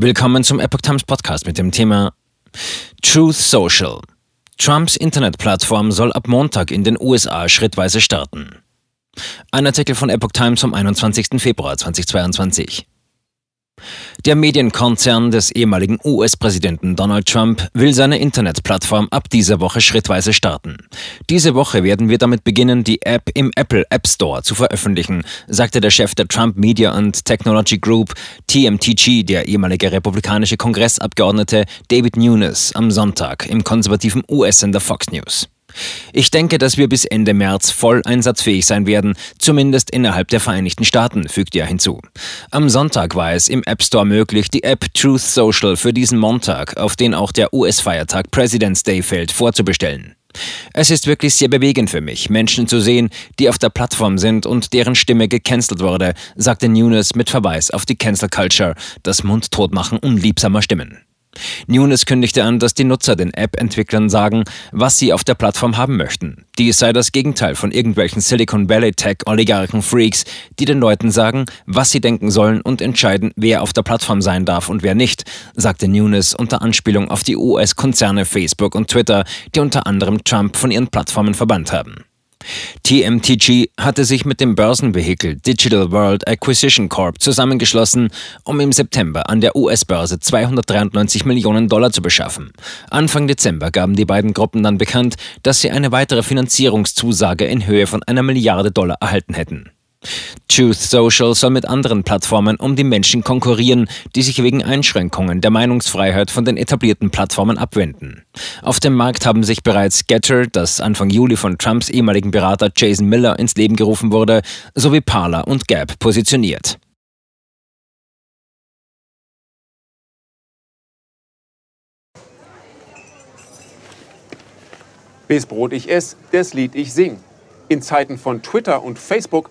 Willkommen zum Epoch Times Podcast mit dem Thema Truth Social. Trumps Internetplattform soll ab Montag in den USA schrittweise starten. Ein Artikel von Epoch Times vom 21. Februar 2022. Der Medienkonzern des ehemaligen US-Präsidenten Donald Trump will seine Internetplattform ab dieser Woche schrittweise starten. Diese Woche werden wir damit beginnen, die App im Apple App Store zu veröffentlichen, sagte der Chef der Trump Media and Technology Group, TMTG, der ehemalige republikanische Kongressabgeordnete David Nunes, am Sonntag im konservativen US-Sender Fox News. Ich denke, dass wir bis Ende März voll einsatzfähig sein werden, zumindest innerhalb der Vereinigten Staaten, fügte er hinzu. Am Sonntag war es im App Store möglich, die App Truth Social für diesen Montag, auf den auch der US-Feiertag President's Day fällt, vorzubestellen. Es ist wirklich sehr bewegend für mich, Menschen zu sehen, die auf der Plattform sind und deren Stimme gecancelt wurde, sagte Nunes mit Verweis auf die Cancel Culture, das Mundtotmachen unliebsamer Stimmen. Nunes kündigte an, dass die Nutzer den App-Entwicklern sagen, was sie auf der Plattform haben möchten. Dies sei das Gegenteil von irgendwelchen Silicon Valley Tech-Oligarchen-Freaks, die den Leuten sagen, was sie denken sollen und entscheiden, wer auf der Plattform sein darf und wer nicht, sagte Nunes unter Anspielung auf die US-Konzerne Facebook und Twitter, die unter anderem Trump von ihren Plattformen verbannt haben. TMTG hatte sich mit dem Börsenvehikel Digital World Acquisition Corp zusammengeschlossen, um im September an der US-Börse 293 Millionen Dollar zu beschaffen. Anfang Dezember gaben die beiden Gruppen dann bekannt, dass sie eine weitere Finanzierungszusage in Höhe von einer Milliarde Dollar erhalten hätten. Truth Social soll mit anderen Plattformen um die Menschen konkurrieren, die sich wegen Einschränkungen der Meinungsfreiheit von den etablierten Plattformen abwenden. Auf dem Markt haben sich bereits Getter, das Anfang Juli von Trumps ehemaligen Berater Jason Miller ins Leben gerufen wurde, sowie Parler und Gap positioniert. Bis Brot ich ess, das Lied ich sing. In Zeiten von Twitter und Facebook